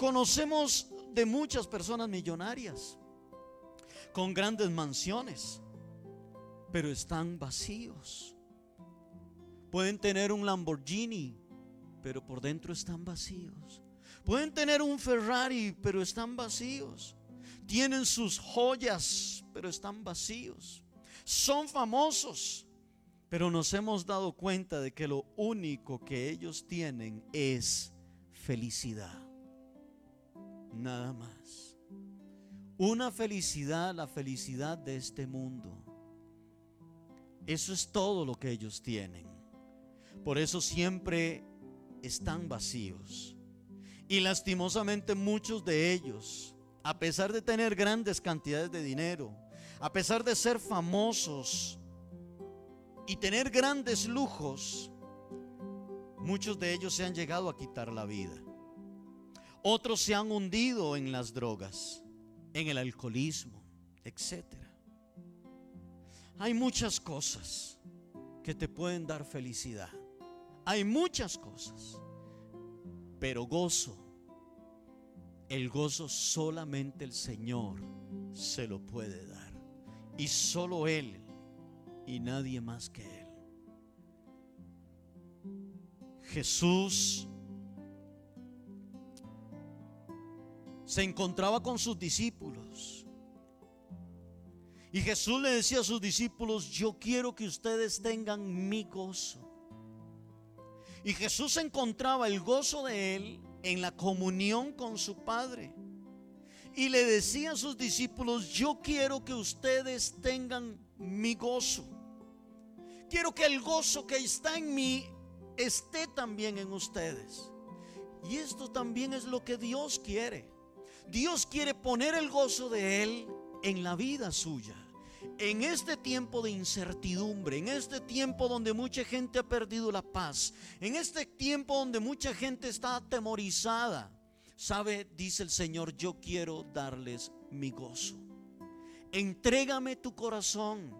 Conocemos de muchas personas millonarias, con grandes mansiones, pero están vacíos. Pueden tener un Lamborghini, pero por dentro están vacíos. Pueden tener un Ferrari, pero están vacíos. Tienen sus joyas, pero están vacíos. Son famosos, pero nos hemos dado cuenta de que lo único que ellos tienen es felicidad. Nada más. Una felicidad, la felicidad de este mundo. Eso es todo lo que ellos tienen. Por eso siempre están vacíos. Y lastimosamente muchos de ellos, a pesar de tener grandes cantidades de dinero, a pesar de ser famosos y tener grandes lujos, muchos de ellos se han llegado a quitar la vida. Otros se han hundido en las drogas, en el alcoholismo, etc. Hay muchas cosas que te pueden dar felicidad. Hay muchas cosas. Pero gozo, el gozo solamente el Señor se lo puede dar. Y solo Él y nadie más que Él. Jesús se encontraba con sus discípulos. Y Jesús le decía a sus discípulos, yo quiero que ustedes tengan mi gozo. Y Jesús encontraba el gozo de él en la comunión con su Padre. Y le decía a sus discípulos, yo quiero que ustedes tengan mi gozo. Quiero que el gozo que está en mí esté también en ustedes. Y esto también es lo que Dios quiere. Dios quiere poner el gozo de Él en la vida suya. En este tiempo de incertidumbre, en este tiempo donde mucha gente ha perdido la paz, en este tiempo donde mucha gente está atemorizada, sabe, dice el Señor, yo quiero darles mi gozo. Entrégame tu corazón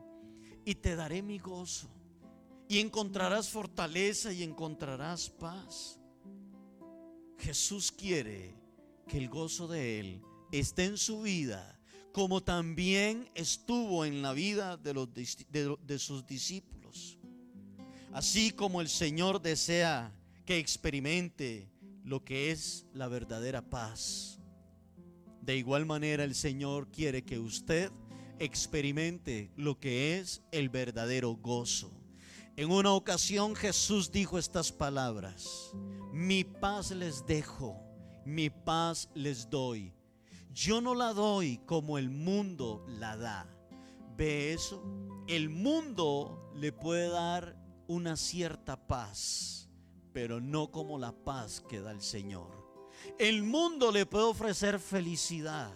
y te daré mi gozo. Y encontrarás fortaleza y encontrarás paz. Jesús quiere que el gozo de Él esté en su vida, como también estuvo en la vida de, los, de, sus discípulos. Así como el Señor desea que experimente lo que es la verdadera paz. De igual manera el Señor quiere que usted experimente lo que es el verdadero gozo. En una ocasión Jesús dijo estas palabras, mi paz les dejo mi paz les doy. Yo no la doy como el mundo la da. ¿Ve eso? El mundo le puede dar una cierta paz, pero no como la paz que da el Señor. El mundo le puede ofrecer felicidad,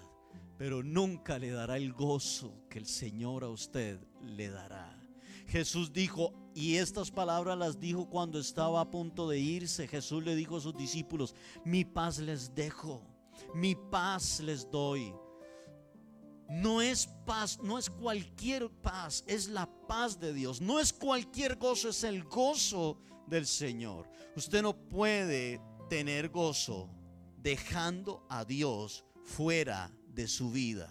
pero nunca le dará el gozo que el Señor a usted le dará. Jesús dijo, y estas palabras las dijo cuando estaba a punto de irse. Jesús le dijo a sus discípulos, mi paz les dejo, mi paz les doy. No es paz, no es cualquier paz, es la paz de Dios. No es cualquier gozo, es el gozo del Señor. Usted no puede tener gozo dejando a Dios fuera de su vida.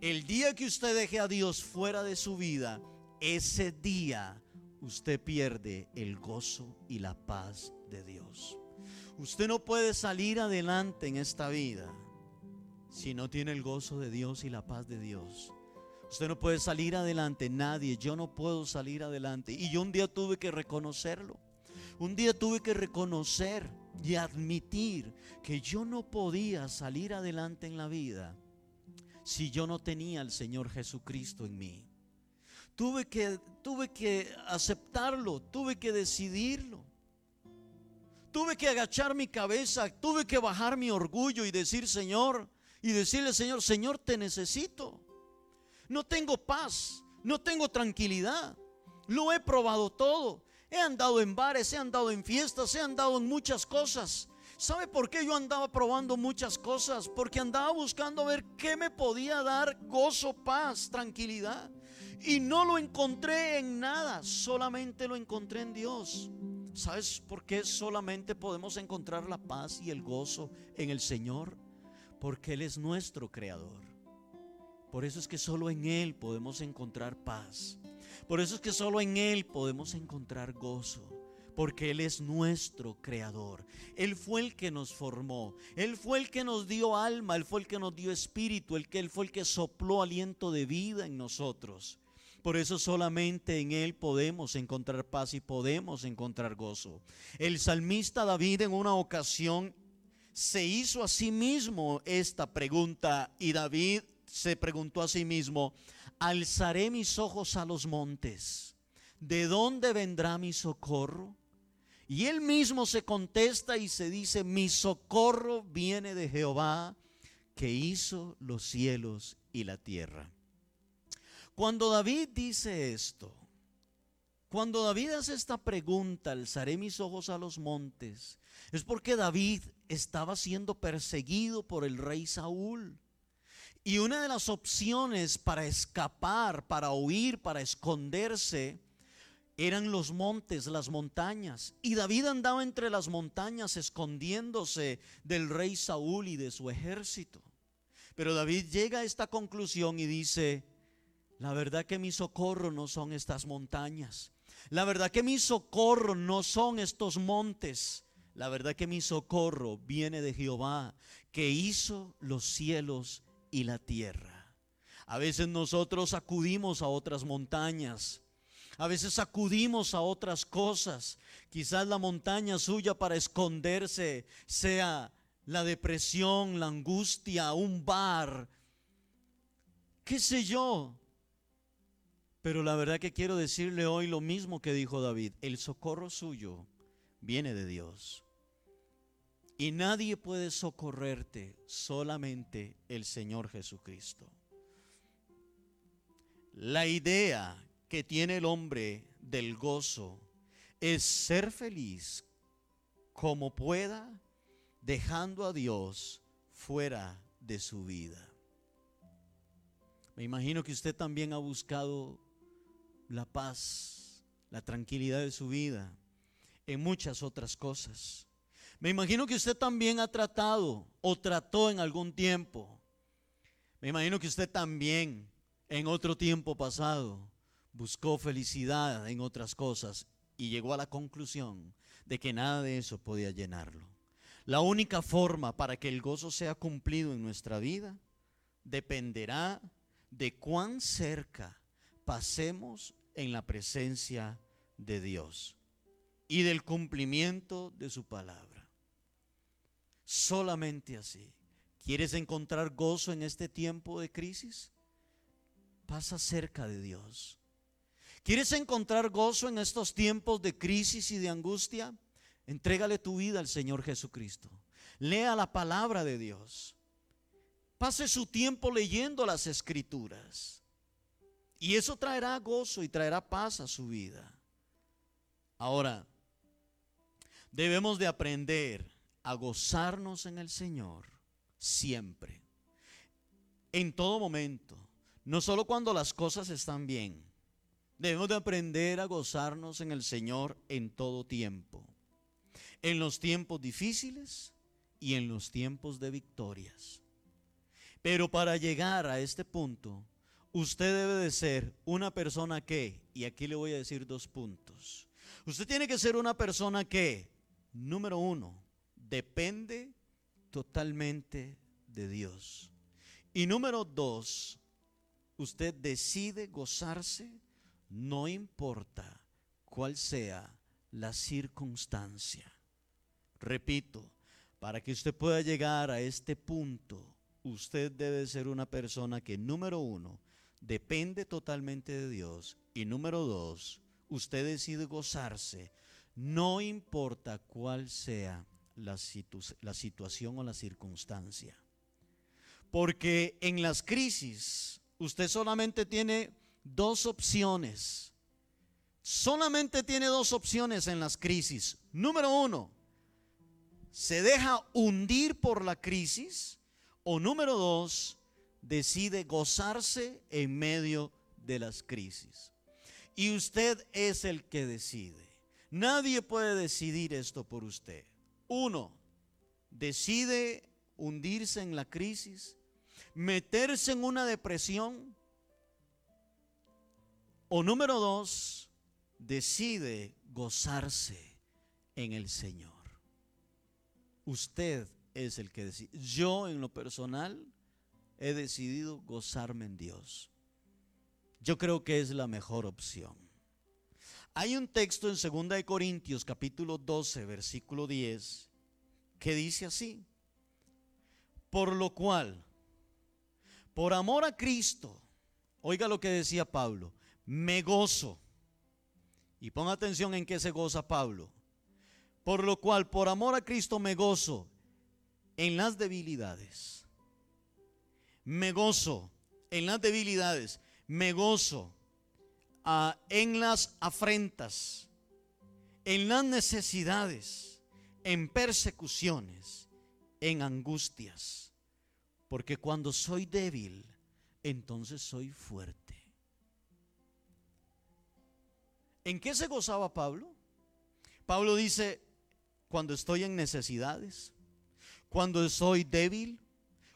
El día que usted deje a Dios fuera de su vida, ese día usted pierde el gozo y la paz de Dios. Usted no puede salir adelante en esta vida si no tiene el gozo de Dios y la paz de Dios. Usted no puede salir adelante, nadie, yo no puedo salir adelante. Y yo un día tuve que reconocerlo. Un día tuve que reconocer y admitir que yo no podía salir adelante en la vida si yo no tenía al Señor Jesucristo en mí. Tuve que, tuve que aceptarlo, tuve que decidirlo. Tuve que agachar mi cabeza, tuve que bajar mi orgullo y decir, Señor, y decirle, Señor, Señor, te necesito. No tengo paz, no tengo tranquilidad. Lo he probado todo. He andado en bares, he andado en fiestas, he andado en muchas cosas. ¿Sabe por qué yo andaba probando muchas cosas? Porque andaba buscando ver qué me podía dar gozo, paz, tranquilidad. Y no lo encontré en nada, solamente lo encontré en Dios. ¿Sabes por qué solamente podemos encontrar la paz y el gozo en el Señor? Porque Él es nuestro creador. Por eso es que solo en Él podemos encontrar paz. Por eso es que solo en Él podemos encontrar gozo. Porque Él es nuestro creador. Él fue el que nos formó. Él fue el que nos dio alma. Él fue el que nos dio espíritu. Él fue el que sopló aliento de vida en nosotros. Por eso solamente en Él podemos encontrar paz y podemos encontrar gozo. El salmista David en una ocasión se hizo a sí mismo esta pregunta y David se preguntó a sí mismo, alzaré mis ojos a los montes, ¿de dónde vendrá mi socorro? Y él mismo se contesta y se dice, mi socorro viene de Jehová que hizo los cielos y la tierra. Cuando David dice esto, cuando David hace esta pregunta, alzaré mis ojos a los montes, es porque David estaba siendo perseguido por el rey Saúl. Y una de las opciones para escapar, para huir, para esconderse, eran los montes, las montañas. Y David andaba entre las montañas escondiéndose del rey Saúl y de su ejército. Pero David llega a esta conclusión y dice, la verdad que mi socorro no son estas montañas. La verdad que mi socorro no son estos montes. La verdad que mi socorro viene de Jehová, que hizo los cielos y la tierra. A veces nosotros acudimos a otras montañas. A veces acudimos a otras cosas. Quizás la montaña suya para esconderse sea la depresión, la angustia, un bar, qué sé yo. Pero la verdad que quiero decirle hoy lo mismo que dijo David. El socorro suyo viene de Dios. Y nadie puede socorrerte, solamente el Señor Jesucristo. La idea que tiene el hombre del gozo es ser feliz como pueda, dejando a Dios fuera de su vida. Me imagino que usted también ha buscado la paz, la tranquilidad de su vida, en muchas otras cosas. Me imagino que usted también ha tratado o trató en algún tiempo. Me imagino que usted también en otro tiempo pasado buscó felicidad en otras cosas y llegó a la conclusión de que nada de eso podía llenarlo. La única forma para que el gozo sea cumplido en nuestra vida dependerá de cuán cerca pasemos en la presencia de Dios y del cumplimiento de su palabra. Solamente así. ¿Quieres encontrar gozo en este tiempo de crisis? Pasa cerca de Dios. ¿Quieres encontrar gozo en estos tiempos de crisis y de angustia? Entrégale tu vida al Señor Jesucristo. Lea la palabra de Dios. Pase su tiempo leyendo las escrituras. Y eso traerá gozo y traerá paz a su vida. Ahora, debemos de aprender a gozarnos en el Señor siempre, en todo momento, no solo cuando las cosas están bien. Debemos de aprender a gozarnos en el Señor en todo tiempo, en los tiempos difíciles y en los tiempos de victorias. Pero para llegar a este punto, usted debe de ser una persona que, y aquí le voy a decir dos puntos, usted tiene que ser una persona que, número uno, depende totalmente de Dios. Y número dos, usted decide gozarse, no importa cuál sea la circunstancia. Repito, para que usted pueda llegar a este punto, usted debe ser una persona que, número uno, depende totalmente de Dios. Y número dos, usted decide gozarse, no importa cuál sea la, situación o la circunstancia. Porque en las crisis usted solamente tiene dos opciones. Solamente tiene dos opciones en las crisis. Número uno, se deja hundir por la crisis. O número dos, decide gozarse en medio de las crisis. Y usted es el que decide. Nadie puede decidir esto por usted. Uno, decide hundirse en la crisis, meterse en una depresión. O número dos, decide gozarse en el Señor. Usted es el que decide. Yo en lo personal he decidido gozarme en Dios. Yo creo que es la mejor opción. Hay un texto en 2 Corintios capítulo 12 versículo 10 que dice así, por lo cual, por amor a Cristo, oiga lo que decía Pablo, me gozo. Y ponga atención en qué se goza Pablo. Por lo cual, por amor a Cristo me gozo en las debilidades. Me gozo en las debilidades. Me gozo ah, en las afrentas, en las necesidades, en persecuciones, en angustias. Porque cuando soy débil, entonces soy fuerte. ¿En qué se gozaba Pablo? Pablo dice, cuando estoy en necesidades, cuando soy débil,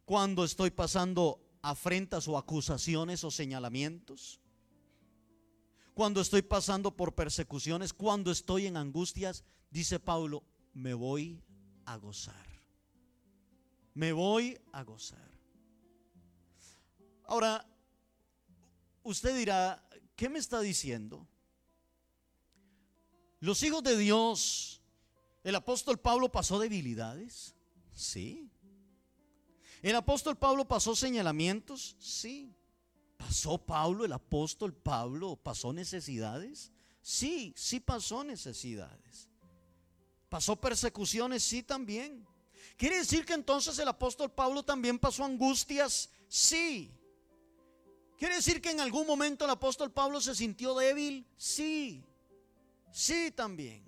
cuando estoy pasando afrentas o acusaciones o señalamientos, cuando estoy pasando por persecuciones, cuando estoy en angustias, dice Pablo, me voy a gozar. Me voy a gozar. Ahora, usted dirá, ¿qué me está diciendo? Los hijos de Dios, el apóstol Pablo pasó debilidades. Sí. ¿El apóstol Pablo pasó señalamientos? Sí. ¿Pasó Pablo, el apóstol Pablo, pasó necesidades? Sí, sí pasó necesidades. ¿Pasó persecuciones? Sí también. ¿Quiere decir que entonces el apóstol Pablo también pasó angustias? Sí. ¿Quiere decir que en algún momento el apóstol Pablo se sintió débil? Sí. Sí también.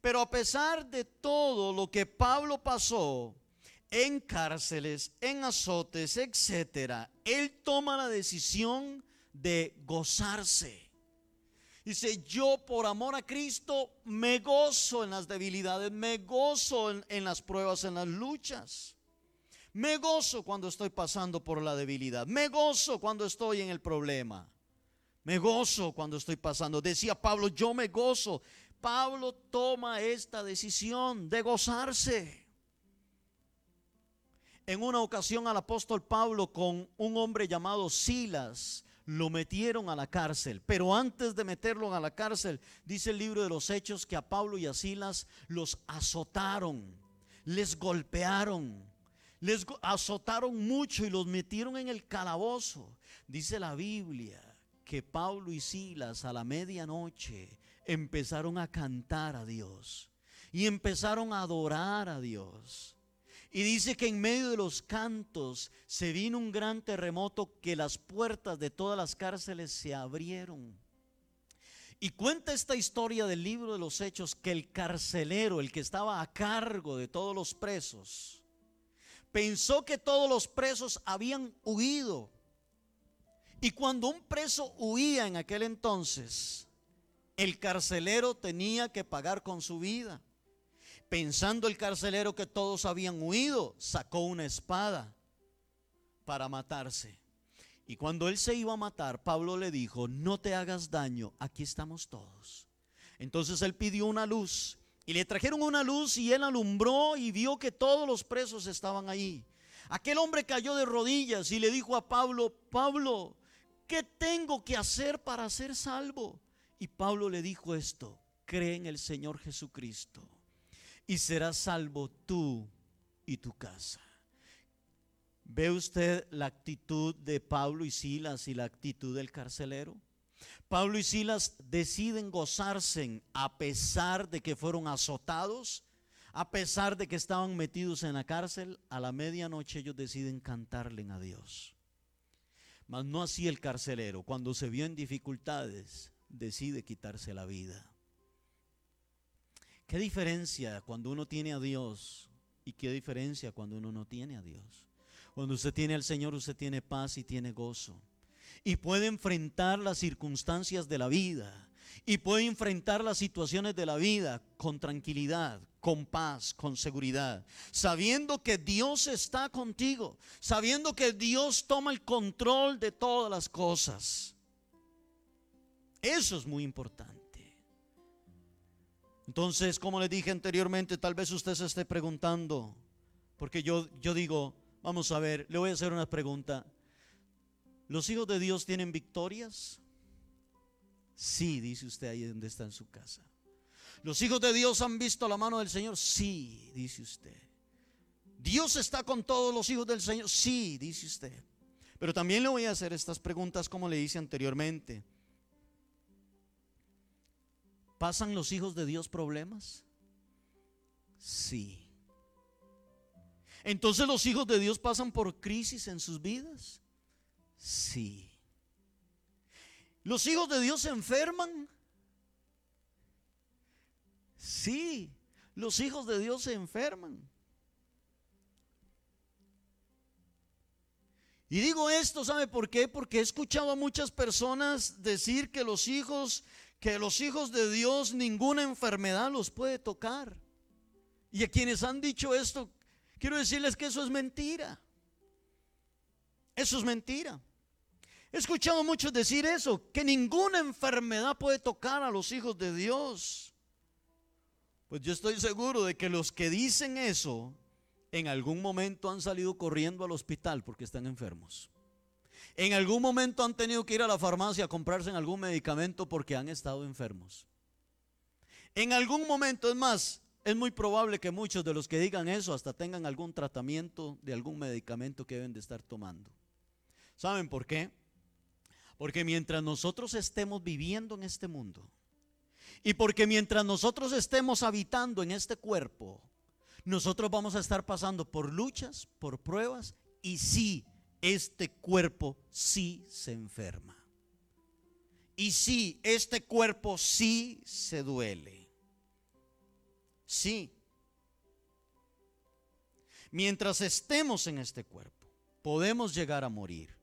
Pero a pesar de todo lo que Pablo pasó en cárceles, en azotes, etcétera, él toma la decisión de gozarse. Dice, yo por amor a Cristo me gozo en las debilidades, me gozo en, en, las pruebas, en las luchas. Me gozo cuando estoy pasando por la debilidad. Me gozo cuando estoy en el problema. Me gozo cuando estoy pasando. Decía Pablo, yo me gozo Pablo toma esta decisión de gozarse. En una ocasión al apóstol Pablo con un hombre llamado Silas lo metieron a la cárcel, pero antes de meterlo a la cárcel, dice el libro de los Hechos que a Pablo y a Silas los azotaron, les golpearon, les azotaron mucho y los metieron en el calabozo. Dice la Biblia que Pablo y Silas a la medianoche empezaron a cantar a Dios y empezaron a adorar a Dios. Y dice que en medio de los cantos se vino un gran terremoto que las puertas de todas las cárceles se abrieron. Y cuenta esta historia del libro de los hechos que el carcelero, el que estaba a cargo de todos los presos, pensó que todos los presos habían huido. Y cuando un preso huía en aquel entonces, el carcelero tenía que pagar con su vida. Pensando el carcelero que todos habían huido, sacó una espada para matarse. Y cuando él se iba a matar, Pablo le dijo, no te hagas daño, aquí estamos todos. Entonces él pidió una luz y le trajeron una luz y él alumbró y vio que todos los presos estaban ahí. Aquel hombre cayó de rodillas y le dijo a Pablo, Pablo, ¿qué tengo que hacer para ser salvo? Y Pablo le dijo esto, cree en el Señor Jesucristo y serás salvo tú y tu casa. ¿Ve usted la actitud de Pablo y Silas y la actitud del carcelero? Pablo y Silas deciden gozarse a pesar de que fueron azotados, a pesar de que estaban metidos en la cárcel, a la medianoche ellos deciden cantarle a Dios. Mas no así el carcelero, cuando se vio en dificultades, decide quitarse la vida. ¿Qué diferencia cuando uno tiene a Dios y qué diferencia cuando uno no tiene a Dios? Cuando usted tiene al Señor, usted tiene paz y tiene gozo. Y puede enfrentar las circunstancias de la vida. y puede enfrentar las situaciones de la vida con tranquilidad, con paz, con seguridad, sabiendo que Dios está contigo, sabiendo que Dios toma el control de todas las cosas. Eso es muy importante. Entonces, como le dije anteriormente, tal vez usted se esté preguntando, porque yo, yo digo, vamos a ver, le voy a hacer una pregunta. ¿Los hijos de Dios tienen victorias? Sí, dice usted ahí donde está en su casa. ¿Los hijos de Dios han visto la mano del Señor? Sí, dice usted. ¿Dios está con todos los hijos del Señor? Sí, dice usted. Pero también le voy a hacer estas preguntas como le hice anteriormente. ¿Pasan los hijos de Dios problemas? Sí. Entonces los hijos de Dios pasan por crisis en sus vidas? Sí. ¿Los hijos de Dios se enferman? Sí, los hijos de Dios se enferman. Y digo esto, ¿sabe por qué? Porque he escuchado a muchas personas decir que los hijos, que los hijos de Dios ninguna enfermedad los puede tocar. Y a quienes han dicho esto, quiero decirles que eso es mentira. Eso es mentira. He escuchado muchos decir eso, que ninguna enfermedad puede tocar a los hijos de Dios. Pues yo estoy seguro de que los que dicen eso en algún momento han salido corriendo al hospital porque están enfermos. En algún momento han tenido que ir a la farmacia a comprarse algún medicamento porque han estado enfermos. En algún momento, es más, es muy probable que muchos de los que digan eso hasta tengan algún tratamiento de algún medicamento que deben de estar tomando. ¿Saben por qué? Porque mientras nosotros estemos viviendo en este mundo y porque mientras nosotros estemos habitando en este cuerpo, nosotros vamos a estar pasando por luchas, por pruebas y sí, este cuerpo sí se enferma. Y sí, este cuerpo sí se duele. Sí. Mientras estemos en este cuerpo, podemos llegar a morir.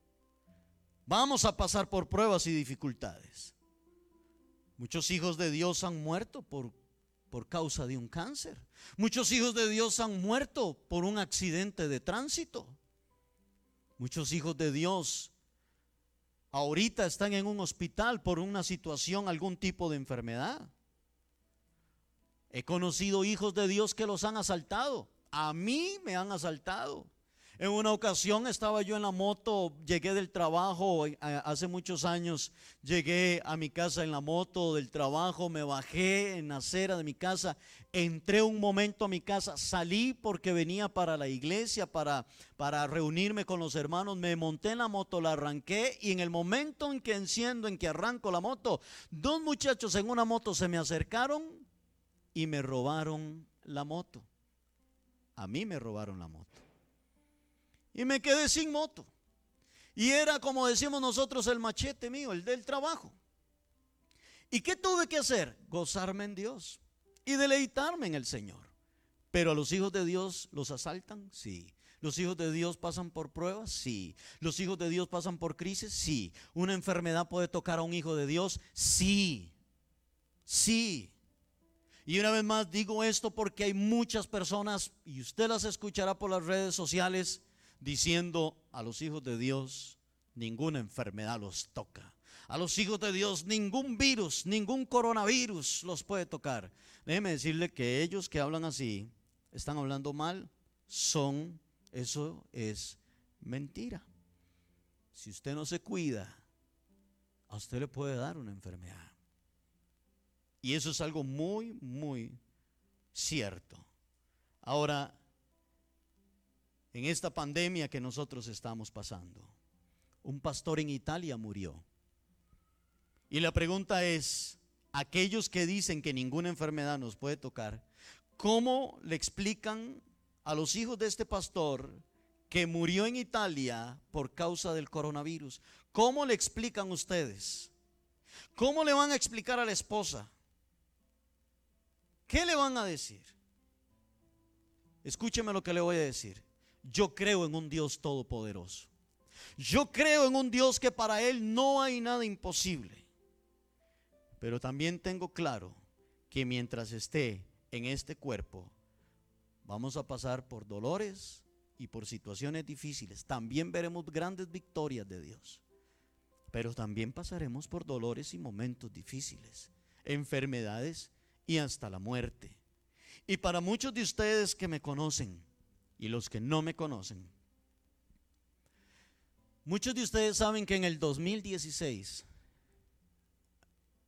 Vamos a pasar por pruebas y dificultades. Muchos hijos de Dios han muerto por, por causa de un cáncer. Muchos hijos de Dios han muerto por un accidente de tránsito. Muchos hijos de Dios ahorita están en un hospital por una situación, algún tipo de enfermedad. He conocido hijos de Dios que los han asaltado. A mí me han asaltado. En una ocasión estaba yo en la moto, llegué del trabajo, eh, hace muchos años llegué a mi casa en la moto del trabajo, me bajé en la acera de mi casa, entré un momento a mi casa, salí porque venía para la iglesia, para, para reunirme con los hermanos, me monté en la moto, la arranqué y en el momento en que enciendo, en que arranco la moto, dos muchachos en una moto se me acercaron y me robaron la moto. A mí me robaron la moto y me quedé sin moto. Y era como decimos nosotros el machete mío, el del trabajo. ¿Y qué tuve que hacer? Gozarme en Dios y deleitarme en el Señor. Pero a los hijos de Dios los asaltan, sí. ¿Los hijos de Dios pasan por pruebas? Sí. ¿Los hijos de Dios pasan por crisis? Sí. ¿Una enfermedad puede tocar a un hijo de Dios? Sí. Sí. Y una vez más digo esto porque hay muchas personas, y usted las escuchará por las redes sociales, diciendo a los hijos de Dios, ninguna enfermedad los toca. A los hijos de Dios ningún virus, ningún coronavirus los puede tocar. Déjeme decirle que ellos que hablan así, están hablando mal, son, eso es mentira. Si usted no se cuida, a usted le puede dar una enfermedad. Y eso es algo muy, muy cierto. Ahora, en esta pandemia que nosotros estamos pasando. Un pastor en Italia murió. Y la pregunta es, aquellos que dicen que ninguna enfermedad nos puede tocar, ¿cómo le explican a los hijos de este pastor que murió en Italia por causa del coronavirus? ¿Cómo le explican ustedes? ¿Cómo le van a explicar a la esposa? ¿Qué le van a decir? Escúcheme lo que le voy a decir. Yo creo en un Dios todopoderoso. Yo creo en un Dios que para Él no hay nada imposible. Pero también tengo claro que mientras esté en este cuerpo, vamos a pasar por dolores y por situaciones difíciles. También veremos grandes victorias de Dios. Pero también pasaremos por dolores y momentos difíciles, enfermedades y hasta la muerte. Y para muchos de ustedes que me conocen y los que no me conocen, muchos de ustedes saben que en el 2016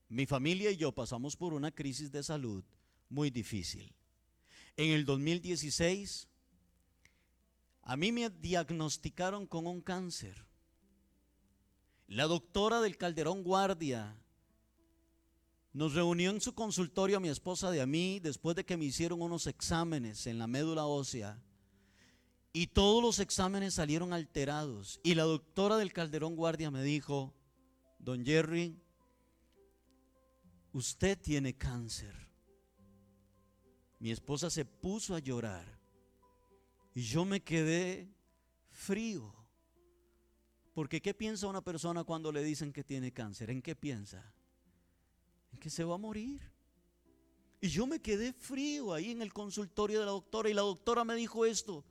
mi familia y yo pasamos por una crisis de salud muy difícil. En el 2016 a mí me diagnosticaron con un cáncer. La doctora del Calderón Guardia nos reunió en su consultorio a mi esposa y a mí después de que me hicieron unos exámenes en la médula ósea y todos los exámenes salieron alterados. Y la doctora del Calderón Guardia me dijo, don Jerry, usted tiene cáncer. Mi esposa se puso a llorar y yo me quedé frío. Porque ¿qué piensa una persona cuando le dicen que tiene cáncer? ¿En qué piensa? En que se va a morir. Y yo me quedé frío ahí en el consultorio de la doctora y la doctora me dijo esto.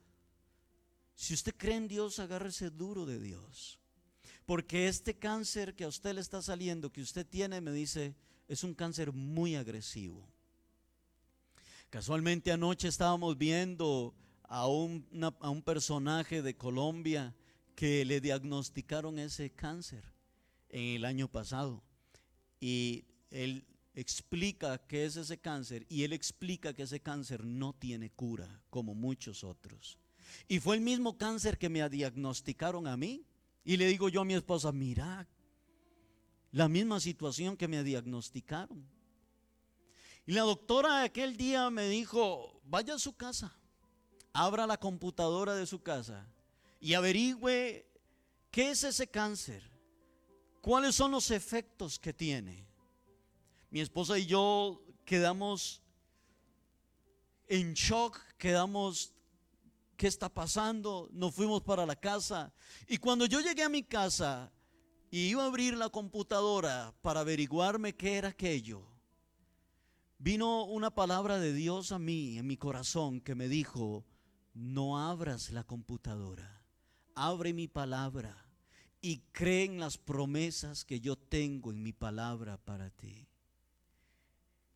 Si usted cree en Dios, agárrese duro de Dios. Porque este cáncer que a usted le está saliendo, que usted tiene, me dice, es un cáncer muy agresivo. Casualmente anoche estábamos viendo a un, a un personaje de Colombia que le diagnosticaron ese cáncer en el año pasado. Y él explica qué es ese cáncer y él explica que ese cáncer no tiene cura, como muchos otros. Y fue el mismo cáncer que me diagnosticaron a mí. Y le digo yo a mi esposa, mira, la misma situación que me diagnosticaron. Y la doctora aquel día me dijo, vaya a su casa, abra la computadora de su casa y averigüe qué es ese cáncer, cuáles son los efectos que tiene. Mi esposa y yo quedamos en shock, quedamos, ¿qué está pasando? Nos fuimos para la casa. Y cuando yo llegué a mi casa y iba a abrir la computadora para averiguarme qué era aquello, vino una palabra de Dios a mí, en mi corazón, que me dijo, no abras la computadora abre mi palabra y cree en las promesas que yo tengo en mi palabra para ti.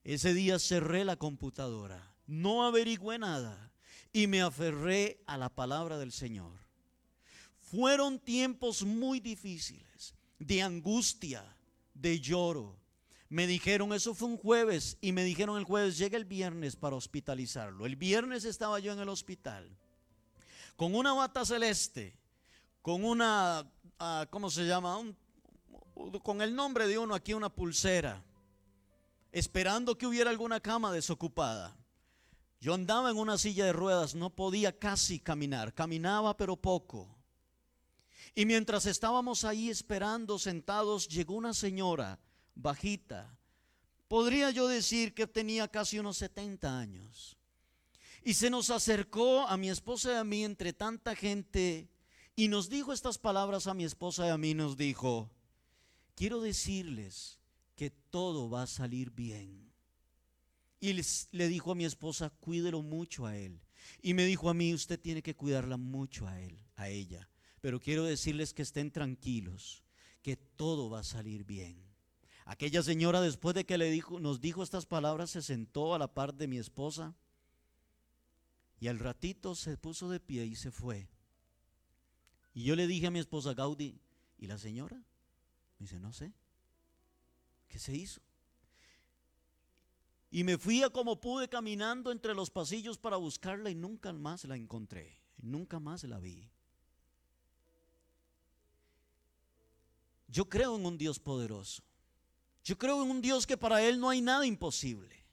Ese día cerré la computadora, no averigüé nada y me aferré a la palabra del Señor. Fueron tiempos muy difíciles, de angustia, de lloro. Me dijeron, eso fue un jueves, y me dijeron el jueves, llega el viernes para hospitalizarlo. El viernes estaba yo en el hospital, con una bata celeste, con una, ah, ¿cómo se llama? con el nombre de uno aquí, una pulsera, esperando que hubiera alguna cama desocupada. Yo andaba en una silla de ruedas, no podía casi caminar, caminaba pero poco. Y mientras estábamos ahí esperando, sentados, llegó una señora bajita. Podría yo decir que tenía casi unos 70 años. Y se nos acercó a mi esposa y a mí entre tanta gente y nos dijo estas palabras a mi esposa y a mí, nos dijo, quiero decirles que todo va a salir bien. Y le dijo a mi esposa, cuídelo mucho a él. Y me dijo a mí, usted tiene que cuidarla mucho a él, a ella. Pero quiero decirles que estén tranquilos, que todo va a salir bien. Aquella señora después de que le dijo, nos dijo estas palabras, se sentó a la par de mi esposa y al ratito se puso de pie y se fue. Y yo le dije a mi esposa Gaudí, ¿y la señora? Me dice, no sé. ¿Qué se hizo? Y me fui a como pude caminando entre los pasillos para buscarla y nunca más la encontré. Nunca más la vi. Yo creo en un Dios poderoso. Yo creo en un Dios que para Él no hay nada imposible.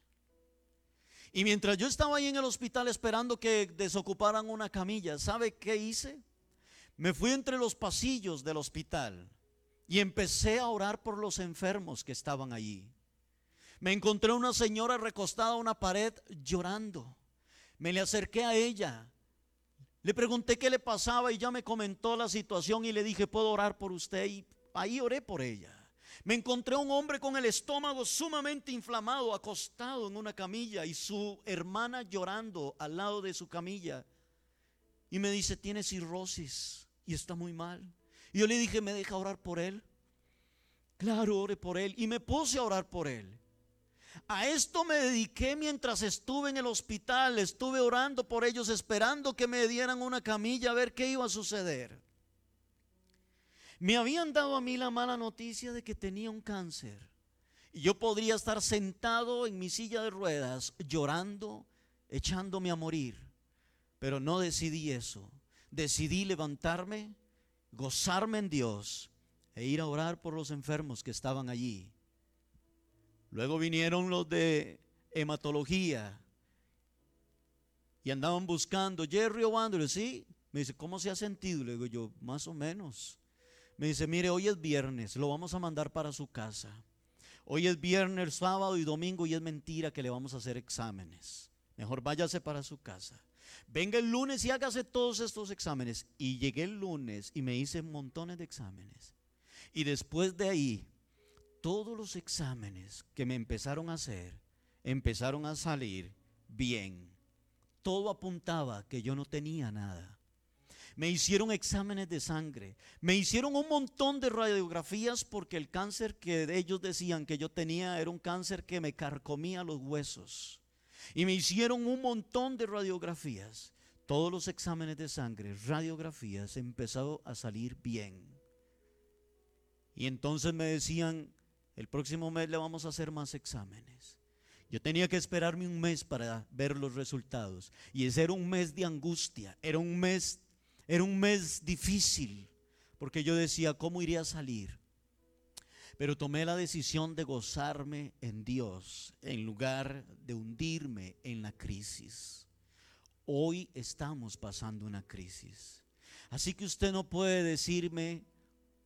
Y mientras yo estaba ahí en el hospital esperando que desocuparan una camilla, ¿sabe qué hice? Me fui entre los pasillos del hospital y empecé a orar por los enfermos que estaban allí. Me encontré una señora recostada a una pared llorando. Me le acerqué a ella. Le pregunté qué le pasaba y ya me comentó la situación y le dije, ¿puedo orar por usted? Y ahí oré por ella. Me encontré un hombre con el estómago sumamente inflamado, acostado en una camilla y su hermana llorando al lado de su camilla. Y me dice, tiene cirrosis y está muy mal. Y yo le dije, ¿me deja orar por él? Claro, ore por él. Y me puse a orar por él. A esto me dediqué mientras estuve en el hospital. Estuve orando por ellos, esperando que me dieran una camilla a ver qué iba a suceder. Me habían dado a mí la mala noticia de que tenía un cáncer. Y yo podría estar sentado en mi silla de ruedas llorando, echándome a morir. Pero no decidí eso. Decidí levantarme, gozarme en Dios e ir a orar por los enfermos que estaban allí. Luego vinieron los de hematología y andaban buscando, Jerry Ovándole, sí. Me dice, ¿cómo se ha sentido? Le digo yo, más o menos. Me dice, mire, hoy es viernes, lo vamos a mandar para su casa. Hoy es viernes, sábado y domingo y es mentira que le vamos a hacer exámenes. Mejor váyase para su casa. Venga el lunes y hágase todos estos exámenes. Y llegué el lunes y me hice montones de exámenes. Y después de ahí, todos los exámenes que me empezaron a hacer, empezaron a salir bien. Todo apuntaba que yo no tenía nada me hicieron exámenes de sangre, me hicieron un montón de radiografías porque el cáncer que ellos decían que yo tenía era un cáncer que me carcomía los huesos. Y me hicieron un montón de radiografías. Todos los exámenes de sangre, radiografías, empezaron a salir bien. Y entonces me decían, el próximo mes le vamos a hacer más exámenes. Yo tenía que esperarme un mes para ver los resultados. Y ese era un mes de angustia, era un mes era un mes difícil porque yo decía, ¿cómo iría a salir? Pero tomé la decisión de gozarme en Dios en lugar de hundirme en la crisis. Hoy estamos pasando una crisis. Así que usted no puede decirme,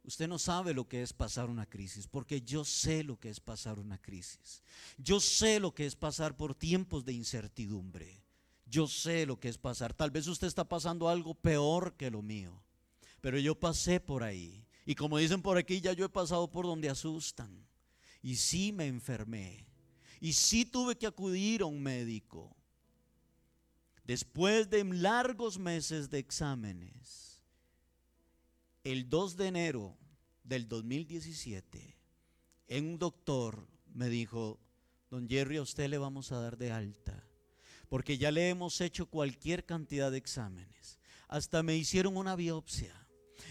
usted no sabe lo que es pasar una crisis, porque yo sé lo que es pasar una crisis. Yo sé lo que es pasar por tiempos de incertidumbre. Yo sé lo que es pasar. Tal vez usted está pasando algo peor que lo mío. Pero yo pasé por ahí. Y como dicen por aquí, ya yo he pasado por donde asustan. Y sí me enfermé. Y sí tuve que acudir a un médico. Después de largos meses de exámenes, el 2 de enero del 2017, un doctor me dijo, don Jerry, a usted le vamos a dar de alta porque ya le hemos hecho cualquier cantidad de exámenes. Hasta me hicieron una biopsia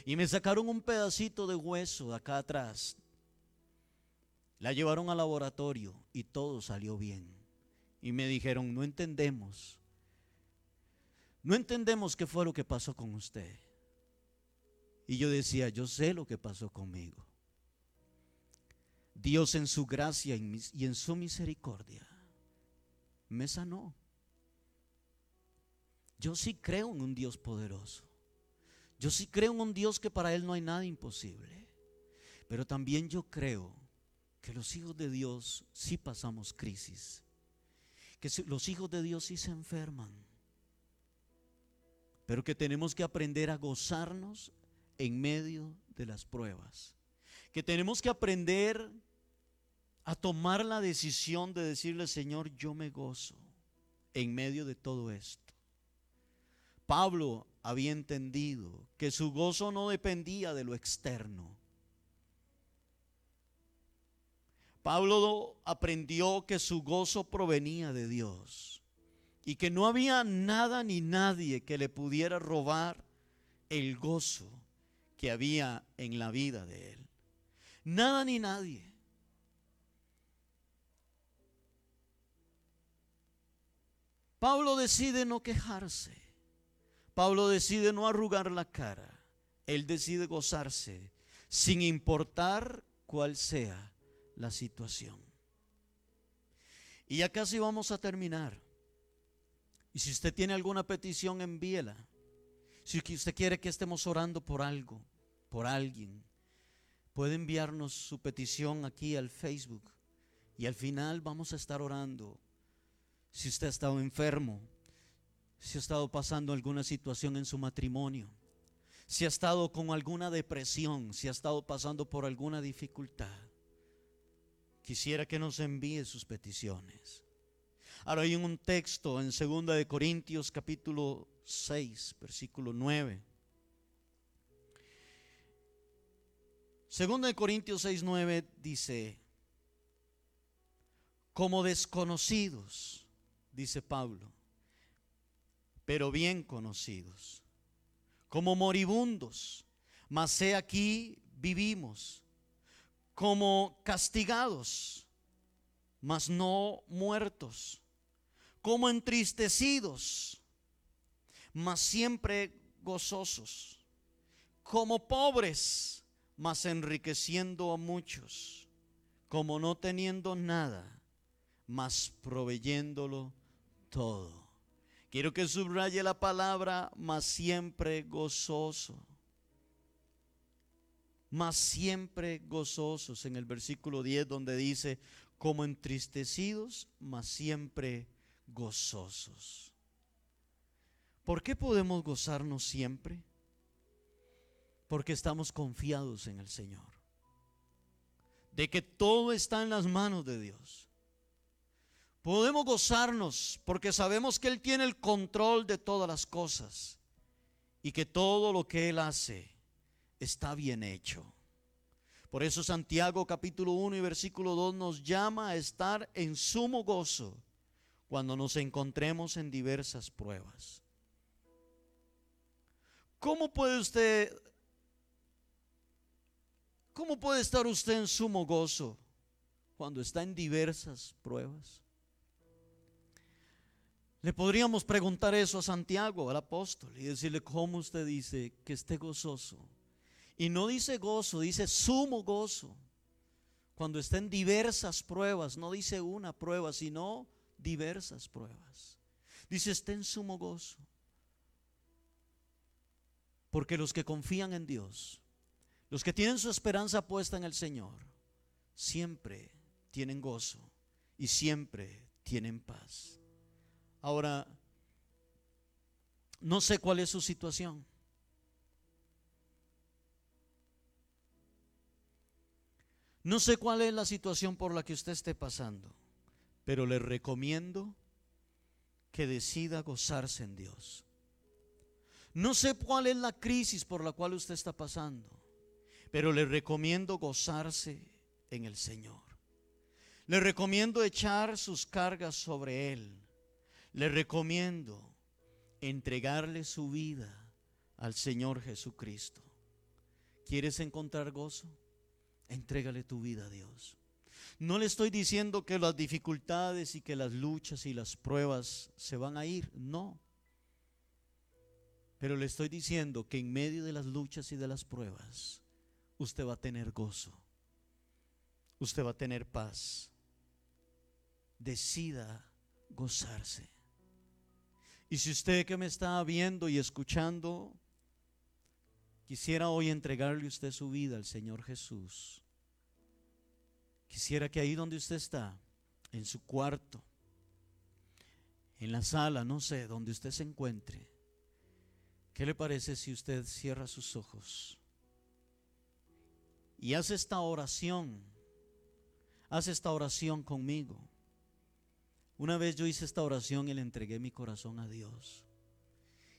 y me sacaron un pedacito de hueso de acá atrás. La llevaron al laboratorio y todo salió bien. Y me dijeron, no entendemos. No entendemos qué fue lo que pasó con usted. Y yo decía, yo sé lo que pasó conmigo. Dios en su gracia y en su misericordia me sanó. Yo sí creo en un Dios poderoso. Yo sí creo en un Dios que para Él no hay nada imposible. Pero también yo creo que los hijos de Dios sí pasamos crisis. Que los hijos de Dios sí se enferman. Pero que tenemos que aprender a gozarnos en medio de las pruebas. Que tenemos que aprender a tomar la decisión de decirle, Señor, yo me gozo en medio de todo esto. Pablo había entendido que su gozo no dependía de lo externo. Pablo aprendió que su gozo provenía de Dios y que no había nada ni nadie que le pudiera robar el gozo que había en la vida de él. Nada ni nadie. Pablo decide no quejarse. Pablo decide no arrugar la cara. Él decide gozarse sin importar cuál sea la situación. Y ya casi vamos a terminar. Y si usted tiene alguna petición, envíela. Si usted quiere que estemos orando por algo, por alguien, puede enviarnos su petición aquí al Facebook. Y al final vamos a estar orando. Si usted ha estado enfermo, si ha estado pasando alguna situación en su matrimonio, si ha estado con alguna depresión, si ha estado pasando por alguna dificultad, quisiera que nos envíe sus peticiones. Ahora hay un texto en 2 de Corintios capítulo 6, versículo 9. 2 de Corintios 6, 9 dice, como desconocidos, dice Pablo, pero bien conocidos, como moribundos, mas he aquí vivimos, como castigados, mas no muertos, como entristecidos, mas siempre gozosos, como pobres, mas enriqueciendo a muchos, como no teniendo nada, mas proveyéndolo todo. Quiero que subraye la palabra, mas siempre gozoso. Mas siempre gozosos en el versículo 10 donde dice, como entristecidos, mas siempre gozosos. ¿Por qué podemos gozarnos siempre? Porque estamos confiados en el Señor. De que todo está en las manos de Dios. Podemos gozarnos porque sabemos que Él tiene el control de todas las cosas y que todo lo que Él hace está bien hecho. Por eso Santiago capítulo 1 y versículo 2 nos llama a estar en sumo gozo cuando nos encontremos en diversas pruebas. ¿Cómo puede usted, cómo puede estar usted en sumo gozo cuando está en diversas pruebas? Le podríamos preguntar eso a Santiago, al apóstol, y decirle cómo usted dice que esté gozoso. Y no dice gozo, dice sumo gozo. Cuando está en diversas pruebas, no dice una prueba, sino diversas pruebas. Dice, esté en sumo gozo. Porque los que confían en Dios, los que tienen su esperanza puesta en el Señor, siempre tienen gozo y siempre tienen paz. Ahora, no sé cuál es su situación. No sé cuál es la situación por la que usted esté pasando, pero le recomiendo que decida gozarse en Dios. No sé cuál es la crisis por la cual usted está pasando, pero le recomiendo gozarse en el Señor. Le recomiendo echar sus cargas sobre Él. Le recomiendo entregarle su vida al Señor Jesucristo. ¿Quieres encontrar gozo? Entrégale tu vida a Dios. No le estoy diciendo que las dificultades y que las luchas y las pruebas se van a ir, no. Pero le estoy diciendo que en medio de las luchas y de las pruebas, usted va a tener gozo. Usted va a tener paz. Decida gozarse. Y si usted que me está viendo y escuchando, quisiera hoy entregarle usted su vida al Señor Jesús, quisiera que ahí donde usted está, en su cuarto, en la sala, no sé, donde usted se encuentre, ¿Qué le parece si usted cierra sus ojos y hace esta oración? Hace esta oración conmigo. Una vez yo hice esta oración y le entregué mi corazón a Dios.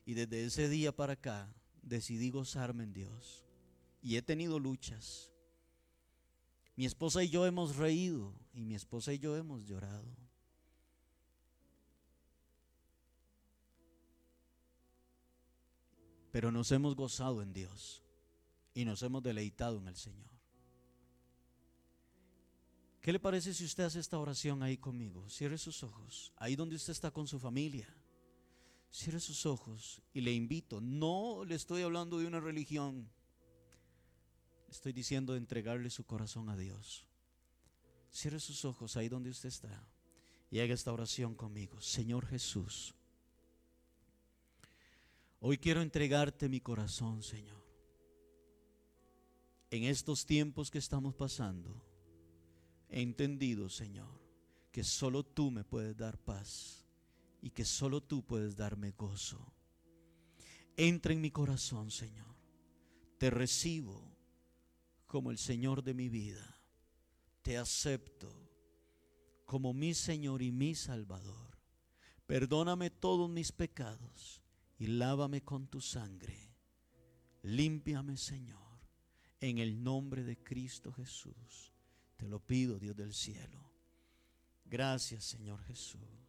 Y desde ese día para acá decidí gozarme en Dios. Y he tenido luchas. Mi esposa y yo hemos reído y mi esposa y yo hemos llorado. Pero nos hemos gozado en Dios y nos hemos deleitado en el Señor. ¿Qué le parece si usted hace esta oración ahí conmigo? Cierre sus ojos, ahí donde usted está con su familia. Cierre sus ojos y le invito, no le estoy hablando de una religión, estoy diciendo de entregarle su corazón a Dios. Cierre sus ojos ahí donde usted está y haga esta oración conmigo. Señor Jesús, Hoy quiero entregarte mi corazón, Señor. En estos tiempos que estamos pasando, he entendido, Señor, que solo tú me puedes dar paz y que solo tú puedes darme gozo. Entra en mi corazón, Señor. Te recibo como el Señor de mi vida. te acepto como mi Señor y mi Salvador. Perdóname todos mis pecados y lávame con tu sangre. Límpiame, Señor, en el nombre de Cristo Jesús. Te lo pido, Dios del cielo. Gracias, Señor Jesús.